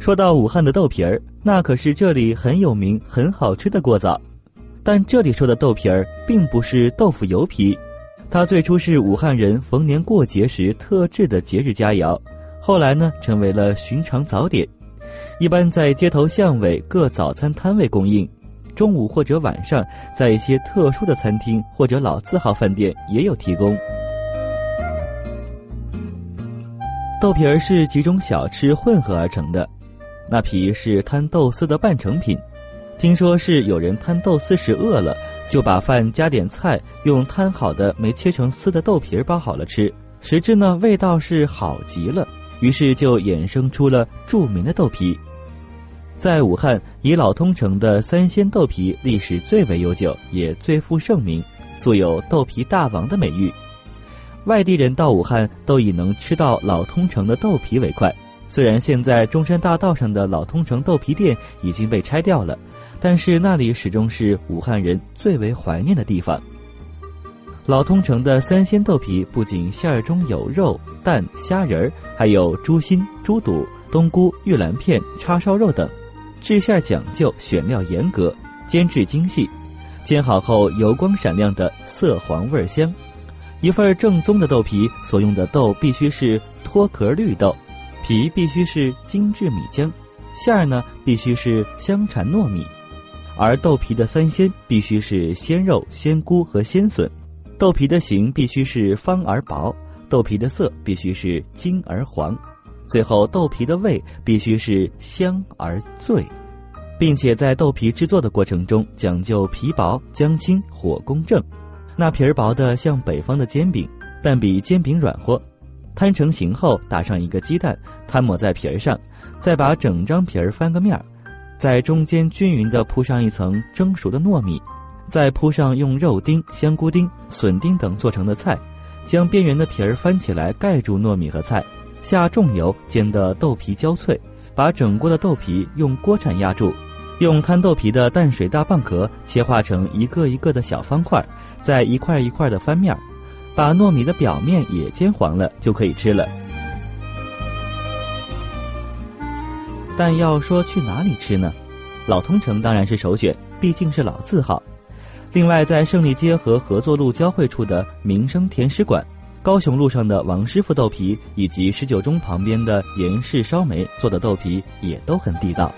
说到武汉的豆皮儿，那可是这里很有名、很好吃的过早。但这里说的豆皮儿，并不是豆腐油皮，它最初是武汉人逢年过节时特制的节日佳肴，后来呢，成为了寻常早点，一般在街头巷尾各早餐摊位供应，中午或者晚上，在一些特殊的餐厅或者老字号饭店也有提供。豆皮儿是几种小吃混合而成的。那皮是摊豆丝的半成品，听说是有人摊豆丝时饿了，就把饭加点菜，用摊好的没切成丝的豆皮儿包好了吃，谁知呢味道是好极了，于是就衍生出了著名的豆皮。在武汉，以老通城的三鲜豆皮历史最为悠久，也最负盛名，素有“豆皮大王”的美誉。外地人到武汉都以能吃到老通城的豆皮为快。虽然现在中山大道上的老通城豆皮店已经被拆掉了，但是那里始终是武汉人最为怀念的地方。老通城的三鲜豆皮不仅馅儿中有肉、蛋、虾仁儿，还有猪心、猪肚、冬菇、玉兰片、叉烧肉等，制馅讲究，选料严格，煎制精细，煎好后油光闪亮的色黄味香。一份正宗的豆皮所用的豆必须是脱壳绿豆。皮必须是精致米浆，馅儿呢必须是香蝉糯米，而豆皮的三鲜必须是鲜肉、鲜菇和鲜笋，豆皮的形必须是方而薄，豆皮的色必须是金而黄，最后豆皮的味必须是香而醉，并且在豆皮制作的过程中讲究皮薄、姜清、火公正，那皮儿薄的像北方的煎饼，但比煎饼软和。摊成形后，打上一个鸡蛋，摊抹在皮儿上，再把整张皮儿翻个面儿，在中间均匀地铺上一层蒸熟的糯米，再铺上用肉丁、香菇丁、笋丁等做成的菜，将边缘的皮儿翻起来盖住糯米和菜，下重油煎得豆皮焦脆，把整锅的豆皮用锅铲压住，用摊豆皮的淡水大蚌壳切化成一个一个的小方块，再一块一块的翻面儿。把糯米的表面也煎黄了，就可以吃了。但要说去哪里吃呢？老通城当然是首选，毕竟是老字号。另外，在胜利街和合作路交汇处的民生甜食馆、高雄路上的王师傅豆皮，以及十九中旁边的严氏烧梅做的豆皮，也都很地道。